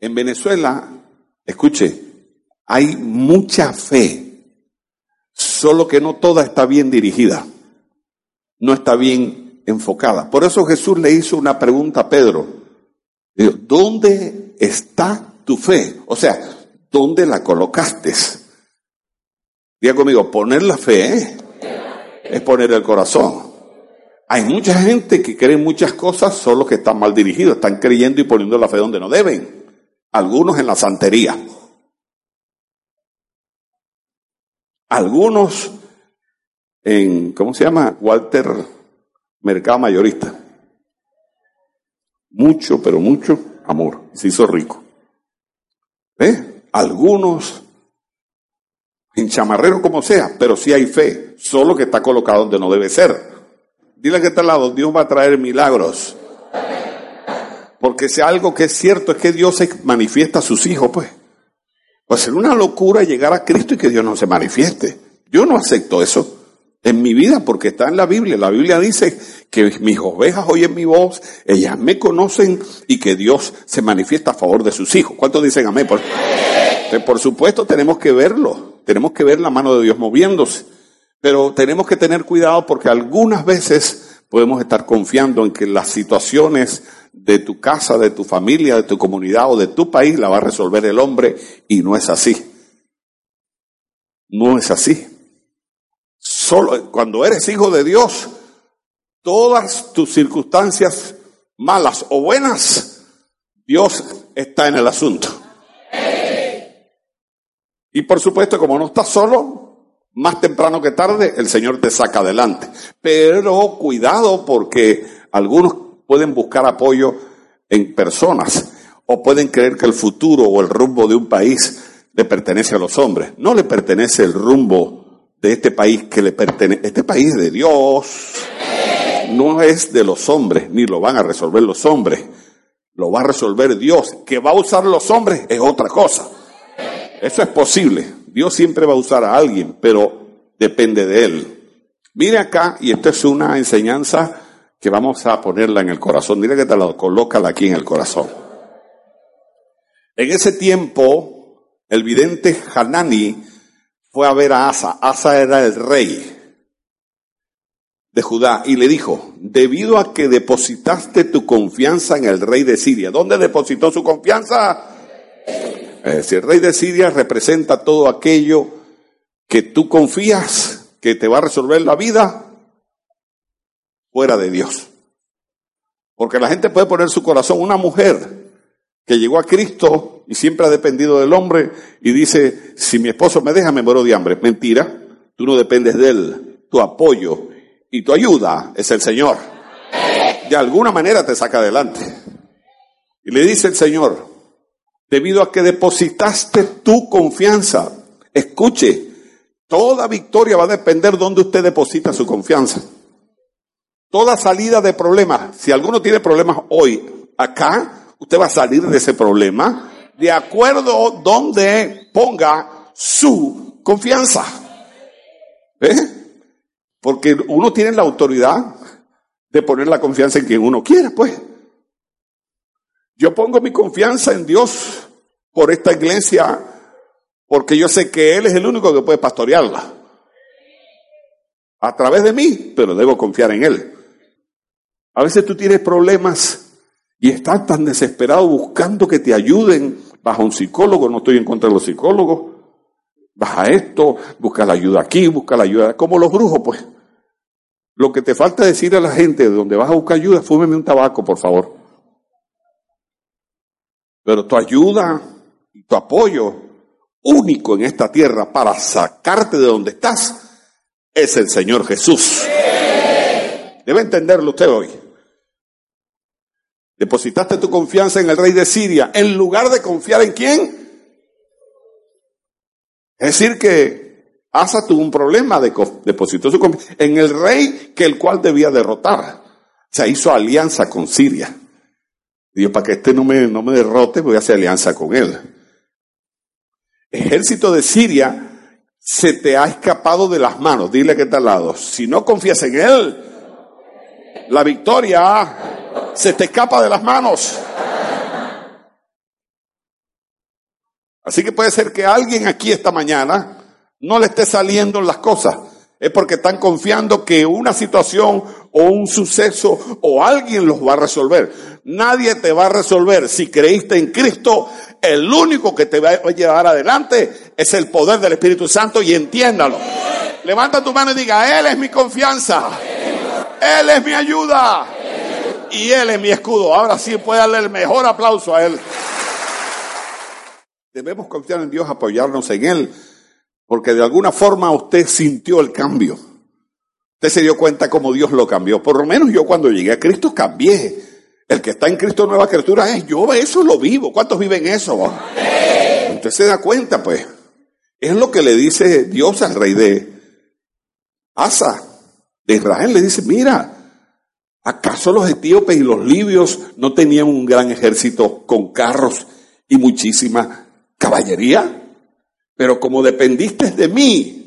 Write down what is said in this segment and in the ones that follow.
En Venezuela, escuche, hay mucha fe, solo que no toda está bien dirigida, no está bien enfocada. Por eso Jesús le hizo una pregunta a Pedro. ¿Dónde está tu fe? O sea, ¿dónde la colocaste? Diga conmigo, poner la fe es poner el corazón. Hay mucha gente que cree muchas cosas, solo que están mal dirigidos, están creyendo y poniendo la fe donde no deben algunos en la santería, algunos en, ¿cómo se llama? Walter Mercado Mayorista. Mucho, pero mucho amor. Se hizo rico. ¿Eh? Algunos en chamarrero como sea, pero sí hay fe, solo que está colocado donde no debe ser. Dile que está al lado, Dios va a traer milagros. Porque si algo que es cierto es que Dios se manifiesta a sus hijos, pues. Va a ser una locura llegar a Cristo y que Dios no se manifieste. Yo no acepto eso en mi vida porque está en la Biblia. La Biblia dice que mis ovejas oyen mi voz, ellas me conocen y que Dios se manifiesta a favor de sus hijos. ¿Cuántos dicen amén? Por, por supuesto tenemos que verlo, tenemos que ver la mano de Dios moviéndose, pero tenemos que tener cuidado porque algunas veces podemos estar confiando en que las situaciones de tu casa, de tu familia, de tu comunidad o de tu país la va a resolver el hombre y no es así. No es así. Solo cuando eres hijo de Dios, todas tus circunstancias malas o buenas, Dios está en el asunto. Y por supuesto, como no estás solo, más temprano que tarde, el Señor te saca adelante. Pero cuidado porque algunos pueden buscar apoyo en personas o pueden creer que el futuro o el rumbo de un país le pertenece a los hombres. No le pertenece el rumbo de este país que le pertenece. Este país de Dios no es de los hombres, ni lo van a resolver los hombres. Lo va a resolver Dios. Que va a usar los hombres es otra cosa. Eso es posible. Dios siempre va a usar a alguien, pero depende de él. Mire acá, y esto es una enseñanza que vamos a ponerla en el corazón. Dile que te la colócala aquí en el corazón. En ese tiempo, el vidente Hanani fue a ver a Asa. Asa era el rey de Judá y le dijo, debido a que depositaste tu confianza en el rey de Siria, ¿dónde depositó su confianza? Es decir, el rey de Siria representa todo aquello que tú confías que te va a resolver la vida fuera de Dios. Porque la gente puede poner su corazón, una mujer que llegó a Cristo y siempre ha dependido del hombre y dice, si mi esposo me deja, me muero de hambre. Mentira, tú no dependes de él, tu apoyo y tu ayuda es el Señor. De alguna manera te saca adelante. Y le dice el Señor, debido a que depositaste tu confianza, escuche, toda victoria va a depender de dónde usted deposita su confianza. Toda salida de problemas, si alguno tiene problemas hoy acá, usted va a salir de ese problema de acuerdo donde ponga su confianza. ¿Eh? Porque uno tiene la autoridad de poner la confianza en quien uno quiera, pues. Yo pongo mi confianza en Dios por esta iglesia porque yo sé que Él es el único que puede pastorearla. A través de mí, pero debo confiar en Él. A veces tú tienes problemas y estás tan desesperado buscando que te ayuden. A un psicólogo, no estoy en contra de los psicólogos. Vas a esto, busca la ayuda aquí, busca la ayuda, como los brujos, pues. Lo que te falta decir a la gente de donde vas a buscar ayuda, fúmeme un tabaco, por favor. Pero tu ayuda y tu apoyo único en esta tierra para sacarte de donde estás es el Señor Jesús. Debe entenderlo usted hoy. Depositaste tu confianza en el rey de Siria en lugar de confiar en quién. Es decir que Asa tuvo un problema, de, depositó su confianza en el rey que el cual debía derrotar. Se hizo alianza con Siria. Dijo, para que este no me, no me derrote, voy a hacer alianza con él. Ejército de Siria se te ha escapado de las manos. Dile que está al lado. Si no confías en él, la victoria se te escapa de las manos. Así que puede ser que alguien aquí esta mañana no le esté saliendo las cosas. Es porque están confiando que una situación o un suceso o alguien los va a resolver. Nadie te va a resolver. Si creíste en Cristo, el único que te va a llevar adelante es el poder del Espíritu Santo y entiéndalo. Levanta tu mano y diga, Él es mi confianza. Él es mi ayuda y Él es mi escudo. Ahora sí puede darle el mejor aplauso a Él. Debemos confiar en Dios, apoyarnos en Él, porque de alguna forma usted sintió el cambio. Usted se dio cuenta cómo Dios lo cambió. Por lo menos yo cuando llegué a Cristo cambié. El que está en Cristo nueva criatura es yo, eso lo vivo. ¿Cuántos viven eso? Usted se da cuenta, pues. Es lo que le dice Dios al rey de Asa, de Israel. Le dice, mira, ¿Acaso los etíopes y los libios no tenían un gran ejército con carros y muchísima caballería? Pero como dependiste de mí,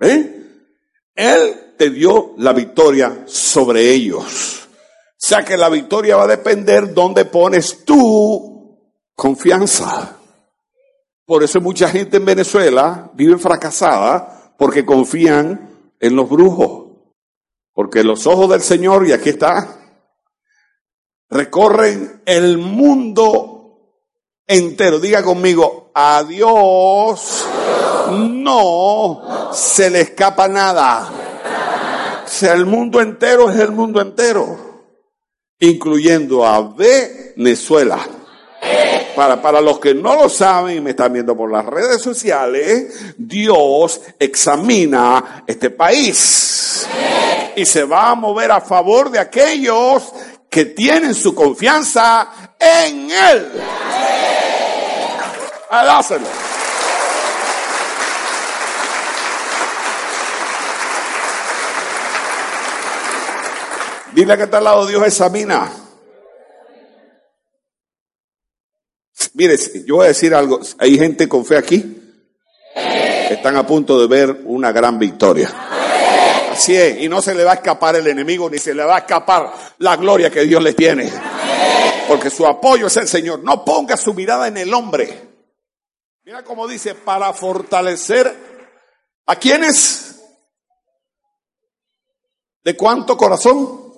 ¿eh? Él te dio la victoria sobre ellos. O sea que la victoria va a depender dónde pones tu confianza. Por eso mucha gente en Venezuela vive fracasada porque confían en los brujos. Porque los ojos del Señor, y aquí está, recorren el mundo entero. Diga conmigo, a Dios no se le escapa nada. O sea, el mundo entero es el mundo entero, incluyendo a Venezuela. Para, para los que no lo saben y me están viendo por las redes sociales, Dios examina este país y se va a mover a favor de aquellos que tienen su confianza en Él. Hágaselo. Dile que está al lado Dios examina. Mire, yo voy a decir algo. Hay gente con fe aquí. Están a punto de ver una gran victoria. Así es, y no se le va a escapar el enemigo, ni se le va a escapar la gloria que Dios le tiene. Porque su apoyo es el Señor. No ponga su mirada en el hombre. Mira cómo dice, para fortalecer a quienes. ¿De cuánto corazón?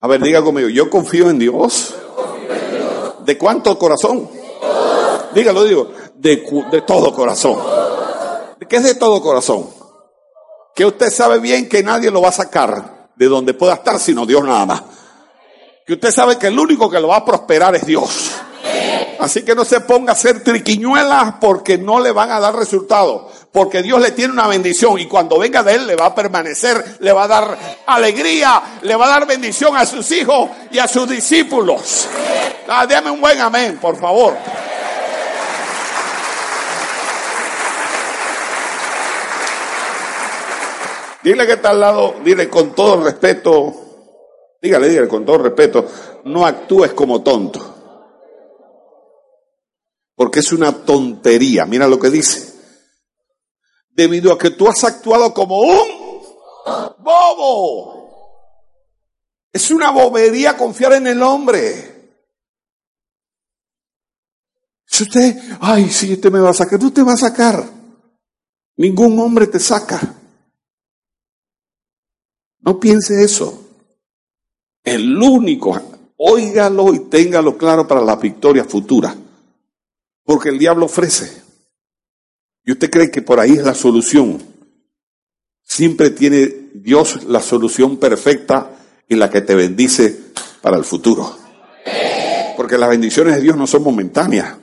A ver, diga conmigo, yo confío en Dios. ¿De cuánto corazón? Dígalo, digo, de, de todo corazón. ¿De qué es de todo corazón? que usted sabe bien que nadie lo va a sacar de donde pueda estar sino Dios nada más. Que usted sabe que el único que lo va a prosperar es Dios. Así que no se ponga a hacer triquiñuelas porque no le van a dar resultado. Porque Dios le tiene una bendición y cuando venga de Él le va a permanecer, le va a dar alegría, le va a dar bendición a sus hijos y a sus discípulos. Ah, un buen amén, por favor. Dile que está al lado, dile con todo respeto, dígale, dígale con todo respeto, no actúes como tonto. Porque es una tontería, mira lo que dice. Debido a que tú has actuado como un bobo. Es una bobería confiar en el hombre. Si usted, ay, si este me va a sacar, tú te vas a sacar. Ningún hombre te saca. No piense eso. El único, óigalo y téngalo claro para la victoria futura. Porque el diablo ofrece. Y usted cree que por ahí es la solución. Siempre tiene Dios la solución perfecta y la que te bendice para el futuro. Porque las bendiciones de Dios no son momentáneas,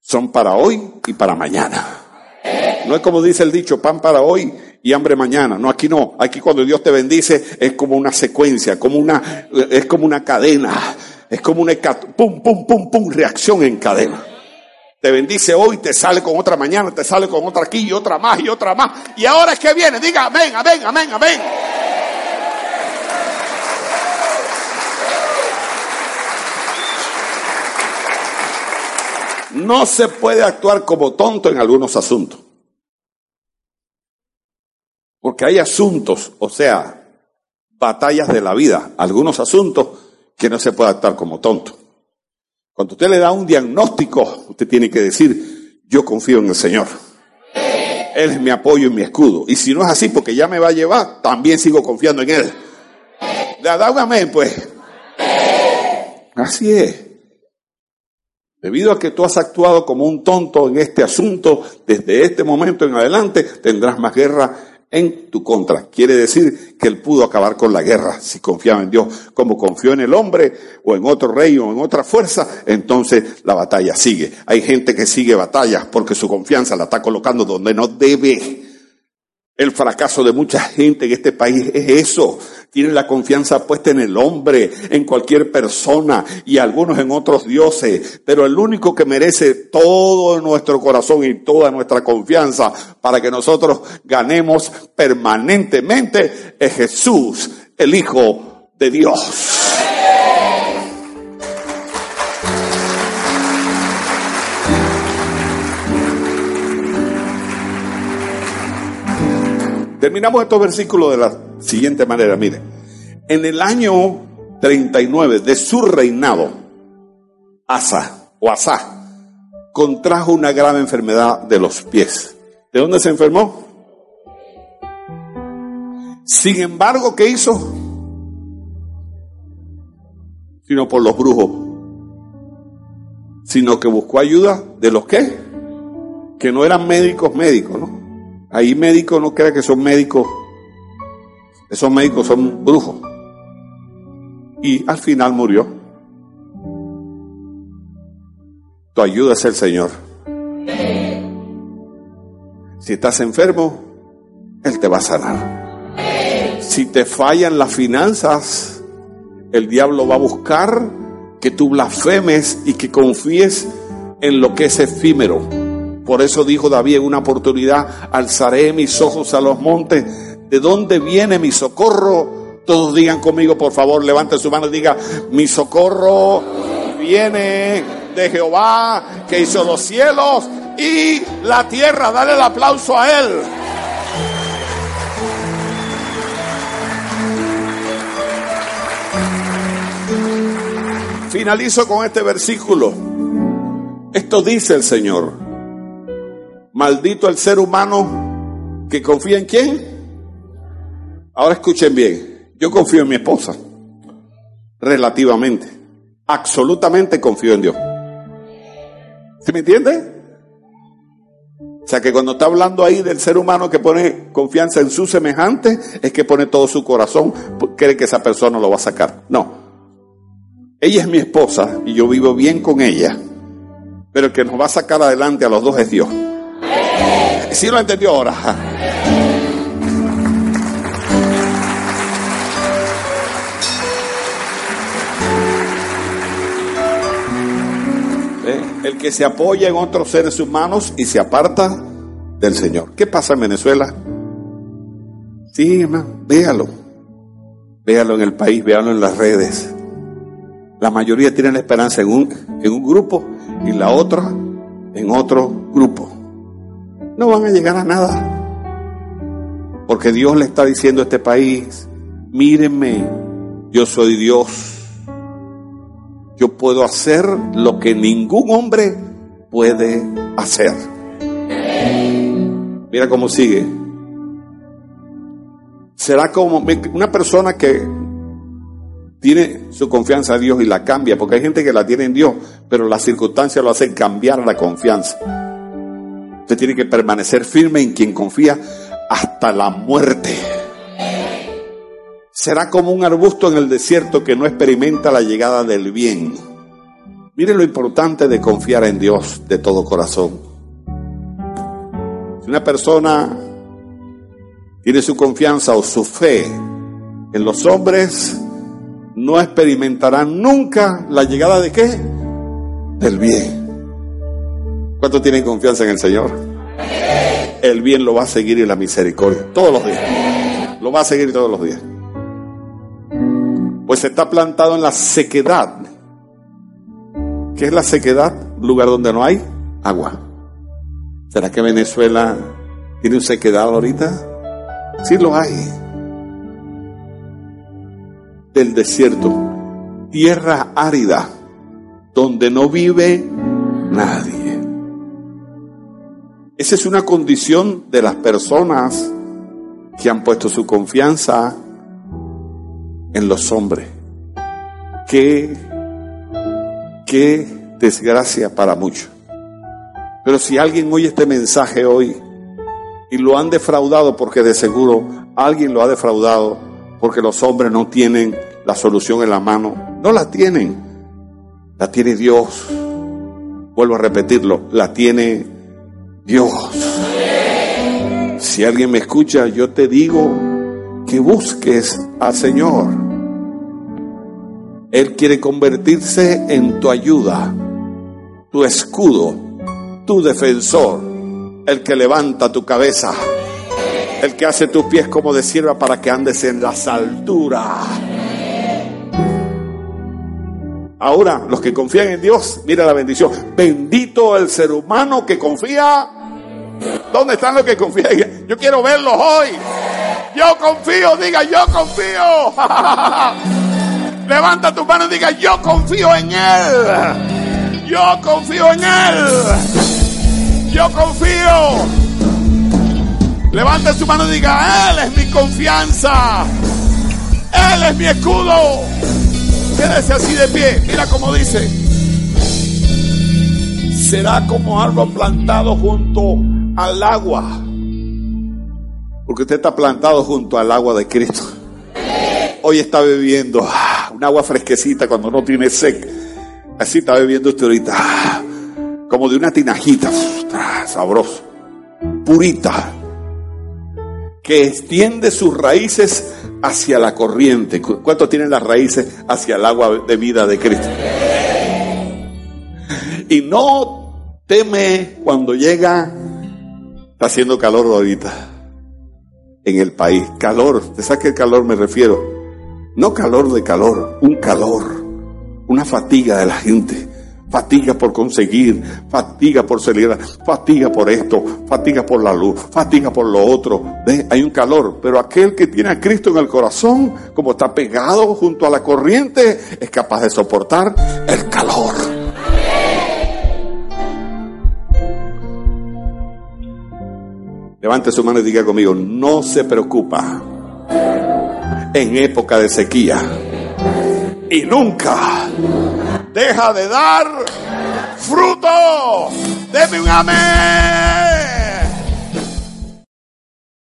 son para hoy y para mañana. No es como dice el dicho, pan para hoy y hambre mañana. No, aquí no. Aquí cuando Dios te bendice es como una secuencia, como una, es como una cadena. Es como una pum, pum, pum, pum, reacción en cadena. Te bendice hoy, te sale con otra mañana, te sale con otra aquí y otra más y otra más. Y ahora es que viene, diga amén, amén, amén, amén. No se puede actuar como tonto en algunos asuntos. Porque hay asuntos, o sea, batallas de la vida, algunos asuntos que no se puede actuar como tonto. Cuando usted le da un diagnóstico, usted tiene que decir, yo confío en el Señor. Él es mi apoyo y mi escudo. Y si no es así, porque ya me va a llevar, también sigo confiando en Él. Da un amén, pues. Así es. Debido a que tú has actuado como un tonto en este asunto, desde este momento en adelante tendrás más guerra en tu contra. Quiere decir que él pudo acabar con la guerra si confiaba en Dios. Como confió en el hombre o en otro rey o en otra fuerza, entonces la batalla sigue. Hay gente que sigue batallas porque su confianza la está colocando donde no debe. El fracaso de mucha gente en este país es eso. Tienen la confianza puesta en el hombre, en cualquier persona y algunos en otros dioses. Pero el único que merece todo nuestro corazón y toda nuestra confianza para que nosotros ganemos permanentemente es Jesús, el Hijo de Dios. Terminamos estos versículos de la siguiente manera, mire. En el año 39 de su reinado, Asa o Asa contrajo una grave enfermedad de los pies. ¿De dónde se enfermó? Sin embargo, ¿qué hizo? Sino por los brujos. Sino que buscó ayuda de los que? Que no eran médicos médicos, ¿no? Ahí médicos no crea que son médicos, esos médicos son brujos. Y al final murió. Tu ayuda es el Señor. Si estás enfermo, Él te va a sanar. Si te fallan las finanzas, el diablo va a buscar que tú blasfemes y que confíes en lo que es efímero por eso dijo David en una oportunidad, alzaré mis ojos a los montes. ¿De dónde viene mi socorro? Todos digan conmigo, por favor, levante su mano y diga, mi socorro viene de Jehová que hizo los cielos y la tierra. Dale el aplauso a él. Finalizo con este versículo. Esto dice el Señor. Maldito el ser humano que confía en quién. Ahora escuchen bien. Yo confío en mi esposa. Relativamente. Absolutamente confío en Dios. ¿Se me entiende? O sea que cuando está hablando ahí del ser humano que pone confianza en su semejante, es que pone todo su corazón, cree que esa persona lo va a sacar. No. Ella es mi esposa y yo vivo bien con ella. Pero el que nos va a sacar adelante a los dos es Dios. Si lo entendió ahora. El que se apoya en otros seres humanos y se aparta del Señor. ¿Qué pasa en Venezuela? Sí, hermano, véalo. Véalo en el país, véalo en las redes. La mayoría tienen la esperanza en un, en un grupo y la otra en otro grupo no van a llegar a nada. Porque Dios le está diciendo a este país, mírenme, yo soy Dios. Yo puedo hacer lo que ningún hombre puede hacer. Mira cómo sigue. Será como una persona que tiene su confianza en Dios y la cambia, porque hay gente que la tiene en Dios, pero las circunstancias lo hacen cambiar la confianza. Usted tiene que permanecer firme en quien confía hasta la muerte. Será como un arbusto en el desierto que no experimenta la llegada del bien. Mire lo importante de confiar en Dios de todo corazón. Si Una persona tiene su confianza o su fe en los hombres, no experimentarán nunca la llegada de qué? Del bien. ¿Cuántos tienen confianza en el Señor? El bien lo va a seguir y la misericordia todos los días. Lo va a seguir todos los días. Pues está plantado en la sequedad. ¿Qué es la sequedad? Lugar donde no hay agua. ¿Será que Venezuela tiene un sequedad ahorita? Sí lo hay. Del desierto, tierra árida, donde no vive nadie. Esa es una condición de las personas que han puesto su confianza en los hombres. Qué, qué desgracia para muchos. Pero si alguien oye este mensaje hoy y lo han defraudado, porque de seguro alguien lo ha defraudado, porque los hombres no tienen la solución en la mano, no la tienen, la tiene Dios. Vuelvo a repetirlo, la tiene Dios. Si alguien me escucha, yo te digo que busques al Señor. Él quiere convertirse en tu ayuda, tu escudo tu defensor, el que levanta tu cabeza, el que hace tus pies como de sierva para que andes en las alturas. Ahora, los que confían en Dios, mira la bendición. Bendito el ser humano que confía. ¿Dónde están los que confían? Yo quiero verlos hoy. Yo confío, diga, yo confío. Levanta tu mano y diga, yo confío en Él. Yo confío en Él. Yo confío. Levanta su mano y diga, Él es mi confianza. Él es mi escudo. Quédese así de pie. Mira cómo dice. Será como árbol plantado junto al agua. Porque usted está plantado junto al agua de Cristo. Hoy está bebiendo ah, un agua fresquecita cuando no tiene sed. Así está bebiendo usted ahorita. Ah, como de una tinajita, sabroso, purita, que extiende sus raíces hacia la corriente. ¿Cuánto tienen las raíces hacia el agua de vida de Cristo? Y no teme cuando llega, está haciendo calor ahorita en el país. Calor, ¿te sabes qué calor me refiero? No calor de calor, un calor, una fatiga de la gente fatiga por conseguir, fatiga por celebrar, fatiga por esto, fatiga por la luz, fatiga por lo otro. Hay un calor, pero aquel que tiene a Cristo en el corazón, como está pegado junto a la corriente, es capaz de soportar el calor. Levante su mano y diga conmigo, no se preocupa en época de sequía y nunca deja de dar fruto. Deme un amén.